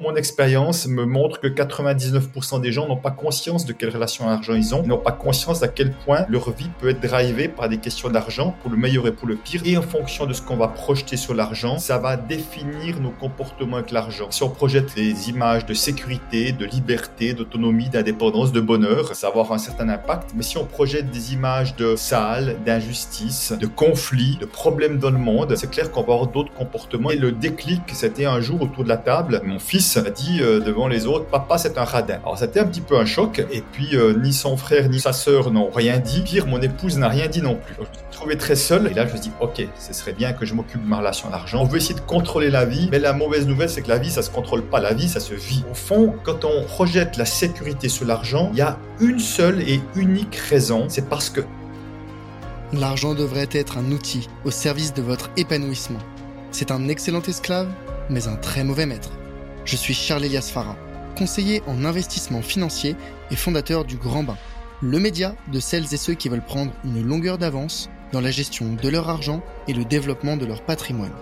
Mon expérience me montre que 99% des gens n'ont pas conscience de quelle relation à l'argent ils ont, n'ont pas conscience à quel point leur vie peut être drivée par des questions d'argent, pour le meilleur et pour le pire. Et en fonction de ce qu'on va projeter sur l'argent, ça va définir nos comportements avec l'argent. Si on projette des images de sécurité, de liberté, d'autonomie, d'indépendance, de bonheur, ça va avoir un certain impact. Mais si on projette des images de sale, d'injustice, de conflits, de problèmes dans le monde, c'est clair qu'on va avoir d'autres comportements. Et le déclic, c'était un jour autour de la table, mon fils a dit euh, devant les autres, papa c'est un radin. Alors c'était un petit peu un choc, et puis euh, ni son frère ni sa sœur n'ont rien dit. Pire, mon épouse n'a rien dit non plus. je me suis trouvé très seul, et là je me dis, ok, ce serait bien que je m'occupe de ma relation à l'argent. On veut essayer de contrôler la vie, mais la mauvaise nouvelle c'est que la vie ça se contrôle pas, la vie ça se vit. Au fond, quand on projette la sécurité sur l'argent, il y a une seule et unique raison, c'est parce que L'argent devrait être un outil au service de votre épanouissement. C'est un excellent esclave, mais un très mauvais maître. Je suis Charles Elias Farah, conseiller en investissement financier et fondateur du Grand Bain, le média de celles et ceux qui veulent prendre une longueur d'avance dans la gestion de leur argent et le développement de leur patrimoine.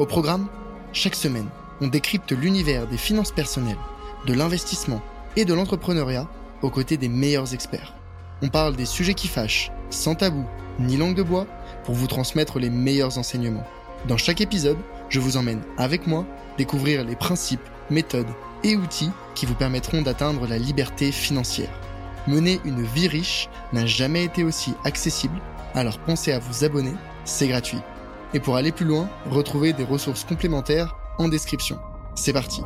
Au programme, chaque semaine, on décrypte l'univers des finances personnelles, de l'investissement et de l'entrepreneuriat aux côtés des meilleurs experts. On parle des sujets qui fâchent, sans tabou ni langue de bois, pour vous transmettre les meilleurs enseignements. Dans chaque épisode, je vous emmène avec moi découvrir les principes méthodes et outils qui vous permettront d'atteindre la liberté financière. Mener une vie riche n'a jamais été aussi accessible, alors pensez à vous abonner, c'est gratuit. Et pour aller plus loin, retrouvez des ressources complémentaires en description. C'est parti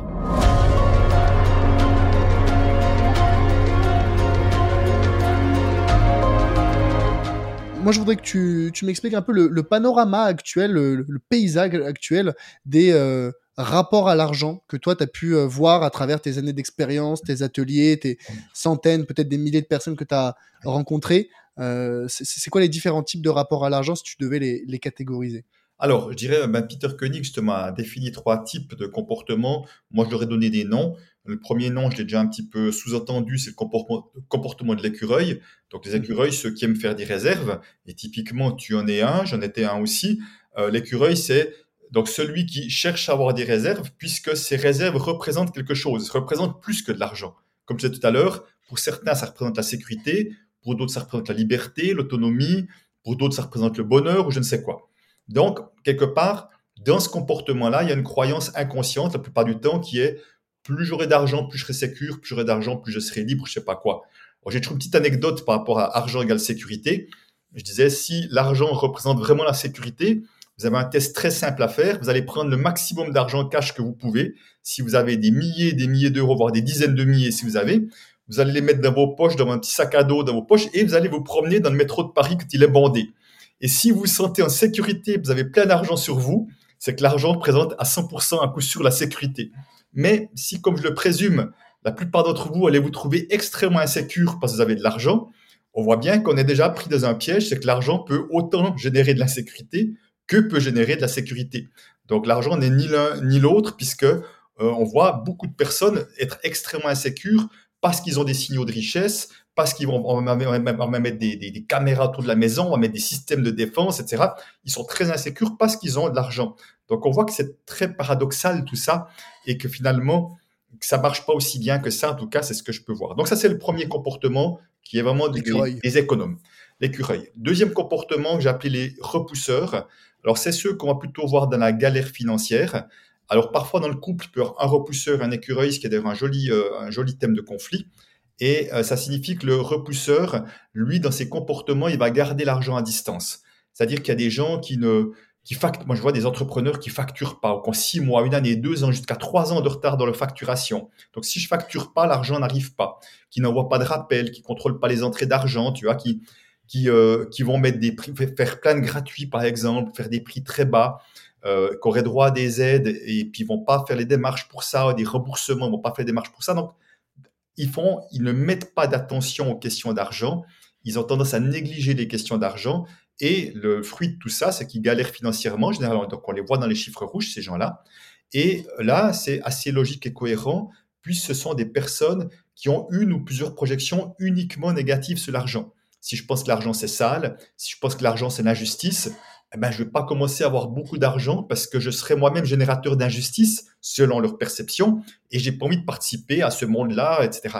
moi, je voudrais que tu, m'expliques un peu le, panorama actuel, le, paysage actuel des, euh, rapport à l'argent que toi, tu as pu euh, voir à travers tes années d'expérience, tes ateliers, tes centaines, peut-être des milliers de personnes que tu as rencontrées euh, C'est quoi les différents types de rapports à l'argent si tu devais les, catégoriser? Alors, je dirais, ben, Peter Koenig, justement, a défini trois types de comportements. Moi, je leur ai donné des noms. Le premier nom, je l'ai déjà un petit peu sous-entendu, c'est le comportement, de l'écureuil. Donc, les mmh. écureuils, ceux qui aiment faire des réserves, et typiquement, tu en es un, j'en étais un aussi. Euh, l'écureuil, c'est donc celui qui cherche à avoir des réserves, puisque ces réserves représentent quelque chose, représentent plus que de l'argent. Comme je disais tout à l'heure, pour certains, ça représente la sécurité, pour d'autres, ça représente la liberté, l'autonomie, pour d'autres, ça représente le bonheur ou je ne sais quoi. Donc, quelque part, dans ce comportement-là, il y a une croyance inconsciente la plupart du temps qui est plus j'aurai d'argent, plus je serai sécure, plus j'aurai d'argent, plus je serai libre, je sais pas quoi. J'ai toujours une petite anecdote par rapport à argent égale sécurité. Je disais, si l'argent représente vraiment la sécurité, vous avez un test très simple à faire. Vous allez prendre le maximum d'argent cash que vous pouvez. Si vous avez des milliers, des milliers d'euros, voire des dizaines de milliers, si vous avez, vous allez les mettre dans vos poches, dans un petit sac à dos, dans vos poches, et vous allez vous promener dans le métro de Paris quand il est bandé. Et si vous vous sentez en sécurité, vous avez plein d'argent sur vous, c'est que l'argent présente à 100% un coup sur la sécurité. Mais si, comme je le présume, la plupart d'entre vous allez vous trouver extrêmement insécure parce que vous avez de l'argent, on voit bien qu'on est déjà pris dans un piège, c'est que l'argent peut autant générer de l'insécurité que peut générer de la sécurité. Donc l'argent n'est ni l'un ni l'autre puisque euh, on voit beaucoup de personnes être extrêmement insécures parce qu'ils ont des signaux de richesse, parce qu'ils vont on va mettre des, des, caméras autour de la maison, on va mettre des systèmes de défense, etc. Ils sont très insécures parce qu'ils ont de l'argent. Donc on voit que c'est très paradoxal tout ça et que finalement ça marche pas aussi bien que ça. En tout cas, c'est ce que je peux voir. Donc ça c'est le premier comportement qui est vraiment des, des économes, l'écureuil. Deuxième comportement que j'ai appelé les repousseurs. Alors, c'est ceux qu'on va plutôt voir dans la galère financière. Alors, parfois, dans le couple, il peut y avoir un repousseur, un écureuil, ce qui est d'ailleurs un joli, euh, un joli thème de conflit. Et euh, ça signifie que le repousseur, lui, dans ses comportements, il va garder l'argent à distance. C'est-à-dire qu'il y a des gens qui ne, qui facturent, moi je vois des entrepreneurs qui facturent pas, ou qui ont six mois, une année, deux ans, jusqu'à trois ans de retard dans leur facturation. Donc si je facture pas, l'argent n'arrive pas. Qui n'envoient pas de rappel, qui contrôlent pas les entrées d'argent, tu vois, qui, qui, euh, qui vont mettre des prix, faire plein de gratuits par exemple, faire des prix très bas, euh, qui auraient droit à des aides et puis ils vont pas faire les démarches pour ça, des remboursements, ils vont pas faire des démarches pour ça. Donc ils font, ils ne mettent pas d'attention aux questions d'argent. Ils ont tendance à négliger les questions d'argent et le fruit de tout ça, c'est qu'ils galèrent financièrement généralement. Donc on les voit dans les chiffres rouges ces gens-là. Et là, c'est assez logique et cohérent puisque ce sont des personnes qui ont une ou plusieurs projections uniquement négatives sur l'argent si je pense que l'argent c'est sale, si je pense que l'argent c'est l'injustice, eh ben, je ne vais pas commencer à avoir beaucoup d'argent parce que je serai moi-même générateur d'injustice selon leur perception et j'ai pas envie de participer à ce monde-là, etc.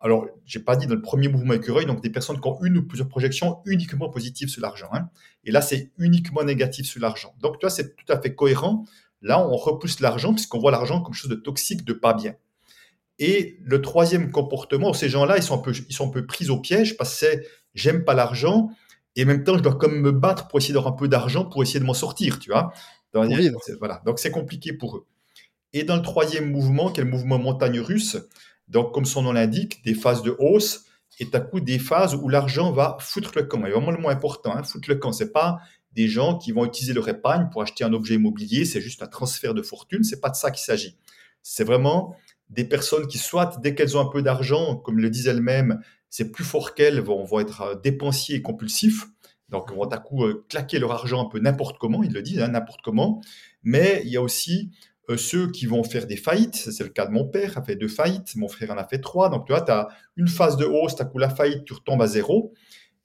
Alors, j'ai pas dit dans le premier mouvement écureuil, donc des personnes qui ont une ou plusieurs projections uniquement positives sur l'argent. Hein. Et là, c'est uniquement négatif sur l'argent. Donc, tu vois, c'est tout à fait cohérent. Là, on repousse l'argent puisqu'on voit l'argent comme chose de toxique, de pas bien. Et le troisième comportement, ces gens-là, ils sont un peu, ils sont un peu pris au piège parce que c'est j'aime pas l'argent et en même temps, je dois comme me battre pour essayer d'avoir un peu d'argent pour essayer de m'en sortir, tu vois. voilà. Donc, c'est compliqué pour eux. Et dans le troisième mouvement, qui est le mouvement montagne russe, donc, comme son nom l'indique, des phases de hausse et à coup des phases où l'argent va foutre le camp. Et vraiment le moins important, hein, foutre le camp. C'est pas des gens qui vont utiliser leur épargne pour acheter un objet immobilier, c'est juste un transfert de fortune. C'est pas de ça qu'il s'agit. C'est vraiment des personnes qui, soit dès qu'elles ont un peu d'argent, comme le disent elles-mêmes, c'est plus fort qu'elles, vont, vont être euh, dépensiers et compulsifs. Donc, vont à coup euh, claquer leur argent un peu n'importe comment, ils le disent, hein, n'importe comment. Mais il y a aussi euh, ceux qui vont faire des faillites, c'est le cas de mon père, a fait deux faillites, mon frère en a fait trois. Donc, tu vois, tu as une phase de hausse, tu as coup la faillite, tu retombes à zéro.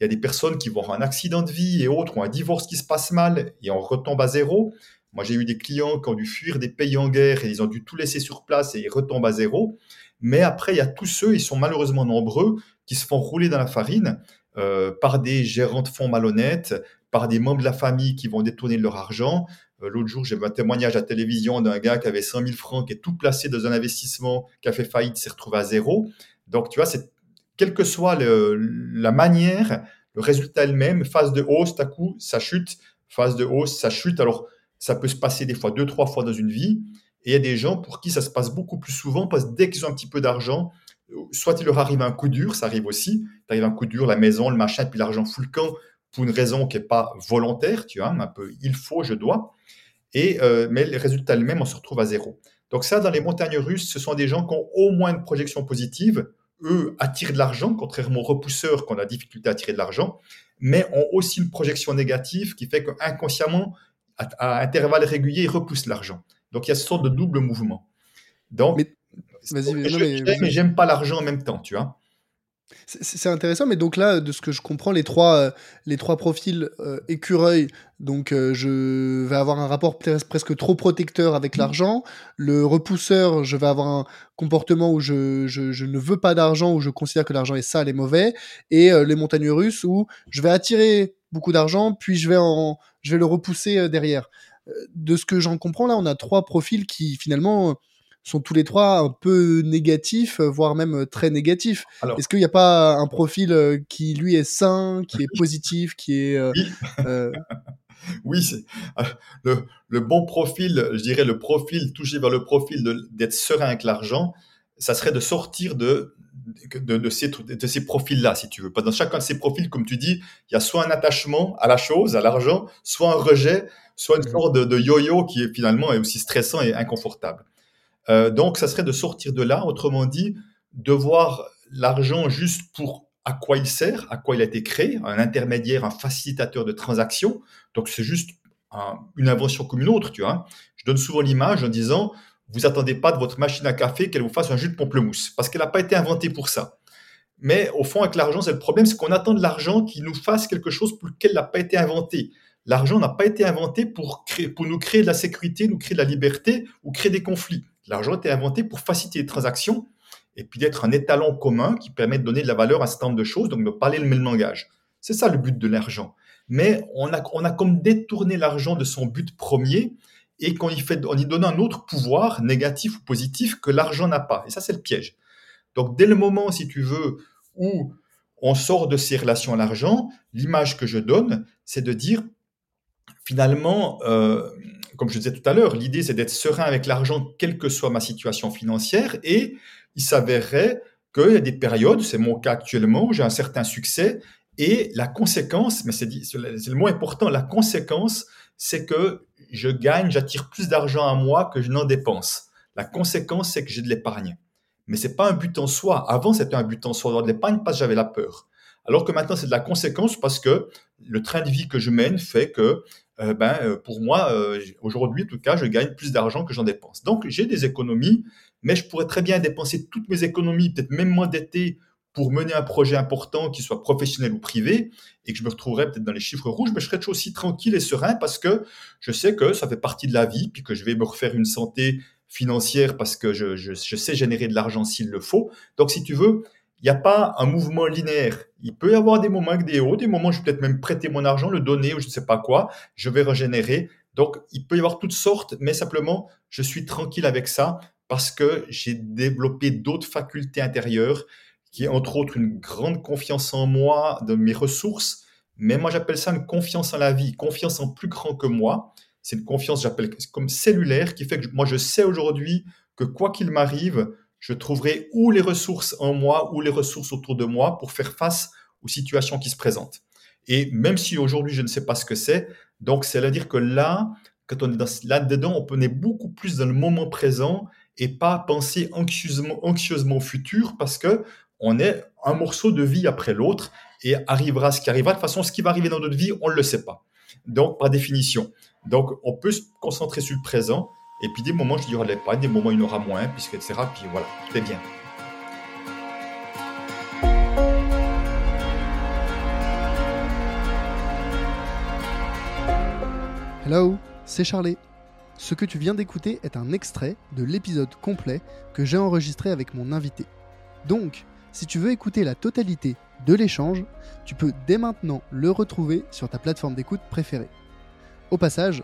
Il y a des personnes qui vont avoir un accident de vie et autres, ou un divorce qui se passe mal et on retombe à zéro. Moi, j'ai eu des clients qui ont dû fuir des pays en guerre et ils ont dû tout laisser sur place et ils retombent à zéro. Mais après, il y a tous ceux, ils sont malheureusement nombreux, qui se font rouler dans la farine euh, par des gérants de fonds malhonnêtes, par des membres de la famille qui vont détourner leur argent, euh, l'autre jour, j'ai vu un témoignage à la télévision d'un gars qui avait 100 000 francs, qui est tout placé dans un investissement, qui a fait faillite, s'est retrouvé à zéro. Donc, tu vois, c'est quelle que soit la manière, le résultat est le même. Phase de hausse, à coup, ça chute. Phase de hausse, ça chute. Alors, ça peut se passer des fois deux, trois fois dans une vie. Et il y a des gens pour qui ça se passe beaucoup plus souvent parce que dès qu'ils ont un petit peu d'argent, soit il leur arrive un coup dur, ça arrive aussi. Il arrive un coup dur, la maison, le machin, puis l'argent fout le camp pour une raison qui n'est pas volontaire, tu vois, un peu il faut, je dois. Et, euh, mais les résultats eux-mêmes, on se retrouve à zéro. Donc ça, dans les montagnes russes, ce sont des gens qui ont au moins une projection positive. Eux attirent de l'argent, contrairement aux repousseurs qui ont la difficulté à attirer de l'argent, mais ont aussi une projection négative qui fait qu'inconsciemment, à, à intervalles réguliers, ils repoussent l'argent. Donc il y a ce sorte de double mouvement. Donc, mais j'aime pas l'argent en même temps, tu vois. C'est intéressant, mais donc là, de ce que je comprends, les trois, euh, les trois profils euh, écureuil, donc euh, je vais avoir un rapport presque trop protecteur avec mmh. l'argent. Le repousseur, je vais avoir un comportement où je, je, je ne veux pas d'argent, où je considère que l'argent est sale et mauvais. Et les montagnes russes, où je vais attirer beaucoup d'argent, puis je vais, en, je vais le repousser derrière. De ce que j'en comprends, là, on a trois profils qui finalement sont tous les trois un peu négatifs, euh, voire même euh, très négatifs. Est-ce qu'il n'y a pas un profil euh, qui, lui, est sain, qui est positif, qui est... oui, c'est le, bon profil, je dirais le profil touché vers le profil d'être serein avec l'argent, ça serait de sortir de, de, ces, de ces profils-là, si tu veux. Dans chacun de ces profils, comme tu dis, il y a soit un attachement à la chose, à l'argent, soit un rejet, soit une mmh sorte de, de yo-yo qui est finalement est aussi stressant et inconfortable. Euh, donc, ça serait de sortir de là, autrement dit, de voir l'argent juste pour à quoi il sert, à quoi il a été créé, un intermédiaire, un facilitateur de transactions. Donc, c'est juste une invention comme une autre, tu vois. Je donne souvent l'image en disant, vous attendez pas de votre machine à café qu'elle vous fasse un jus de pamplemousse, parce qu'elle n'a pas été inventée pour ça. Mais au fond, avec l'argent, c'est le problème, c'est qu'on attend de l'argent qui nous fasse quelque chose pour lequel n'a pas été inventé. L'argent n'a pas été inventé pour, créer, pour nous créer de la sécurité, nous créer de la liberté ou créer des conflits. L'argent été inventé pour faciliter les transactions et puis d'être un étalon commun qui permet de donner de la valeur à un certain de choses, donc de parler le même langage. C'est ça le but de l'argent. Mais on a, on a comme détourné l'argent de son but premier et qu'on y, fait, on y donne un autre pouvoir, négatif ou positif, que l'argent n'a pas. Et ça, c'est le piège. Donc, dès le moment, si tu veux, où on sort de ces relations à l'argent, l'image que je donne, c'est de dire, finalement, euh, comme je disais tout à l'heure, l'idée c'est d'être serein avec l'argent, quelle que soit ma situation financière. Et il s'avérerait qu'il y a des périodes, c'est mon cas actuellement, où j'ai un certain succès. Et la conséquence, mais c'est le mot important, la conséquence, c'est que je gagne, j'attire plus d'argent à moi que je n'en dépense. La conséquence, c'est que j'ai de l'épargne. Mais c'est pas un but en soi. Avant, c'était un but en soi d'avoir de l'épargne parce que j'avais la peur. Alors que maintenant, c'est de la conséquence parce que le train de vie que je mène fait que euh, ben, euh, pour moi, euh, aujourd'hui, en tout cas, je gagne plus d'argent que j'en dépense. Donc, j'ai des économies, mais je pourrais très bien dépenser toutes mes économies, peut-être même m'endetter pour mener un projet important, qu'il soit professionnel ou privé, et que je me retrouverais peut-être dans les chiffres rouges, mais je serais aussi tranquille et serein parce que je sais que ça fait partie de la vie, puis que je vais me refaire une santé financière parce que je, je sais générer de l'argent s'il le faut. Donc, si tu veux, il n'y a pas un mouvement linéaire. Il peut y avoir des moments avec des hauts, des moments où je vais peut-être même prêter mon argent, le donner ou je ne sais pas quoi, je vais régénérer. Donc, il peut y avoir toutes sortes, mais simplement, je suis tranquille avec ça parce que j'ai développé d'autres facultés intérieures qui est entre autres une grande confiance en moi, de mes ressources. Mais moi, j'appelle ça une confiance en la vie, confiance en plus grand que moi. C'est une confiance, j'appelle comme cellulaire, qui fait que moi, je sais aujourd'hui que quoi qu'il m'arrive, je trouverai ou les ressources en moi ou les ressources autour de moi pour faire face aux situations qui se présentent. Et même si aujourd'hui, je ne sais pas ce que c'est, donc c'est à dire que là, quand on est là-dedans, on est beaucoup plus dans le moment présent et pas penser anxieusement, anxieusement au futur parce que on est un morceau de vie après l'autre et arrivera ce qui arrivera. De toute façon, ce qui va arriver dans notre vie, on ne le sait pas. Donc, par définition. Donc, on peut se concentrer sur le présent et puis des moments, je dirais pas, des moments, il y aura moins, puisque, etc. Puis voilà, tout bien. Hello, c'est Charlie. Ce que tu viens d'écouter est un extrait de l'épisode complet que j'ai enregistré avec mon invité. Donc, si tu veux écouter la totalité de l'échange, tu peux dès maintenant le retrouver sur ta plateforme d'écoute préférée. Au passage,